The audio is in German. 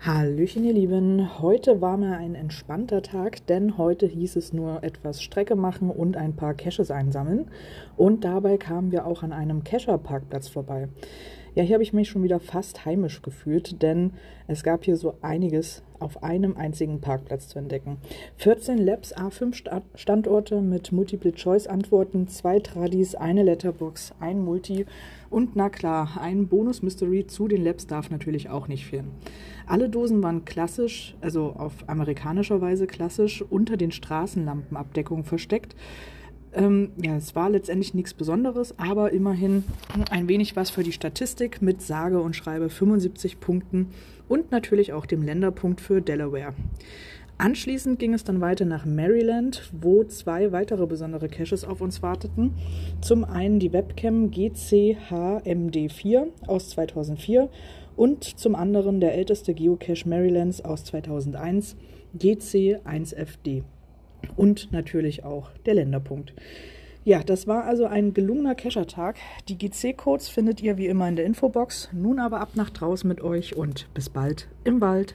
Hallöchen, ihr Lieben. Heute war mir ein entspannter Tag, denn heute hieß es nur etwas Strecke machen und ein paar Caches einsammeln. Und dabei kamen wir auch an einem Cacher-Parkplatz vorbei. Ja, hier habe ich mich schon wieder fast heimisch gefühlt, denn es gab hier so einiges auf einem einzigen Parkplatz zu entdecken. 14 Labs A5 Standorte mit Multiple-Choice-Antworten, zwei Tradis, eine Letterbox, ein Multi und na klar, ein Bonus-Mystery zu den Labs darf natürlich auch nicht fehlen. Alle Dosen waren klassisch, also auf amerikanischer Weise klassisch, unter den Straßenlampenabdeckungen versteckt. Ähm, ja, es war letztendlich nichts Besonderes, aber immerhin ein wenig was für die Statistik mit sage und schreibe 75 Punkten und natürlich auch dem Länderpunkt für Delaware. Anschließend ging es dann weiter nach Maryland, wo zwei weitere besondere Caches auf uns warteten. Zum einen die Webcam GCHMD4 aus 2004 und zum anderen der älteste Geocache Marylands aus 2001, GC1FD und natürlich auch der Länderpunkt. Ja, das war also ein gelungener Cacher-Tag. Die GC-Codes findet ihr wie immer in der Infobox. Nun aber ab nach draußen mit euch und bis bald im Wald.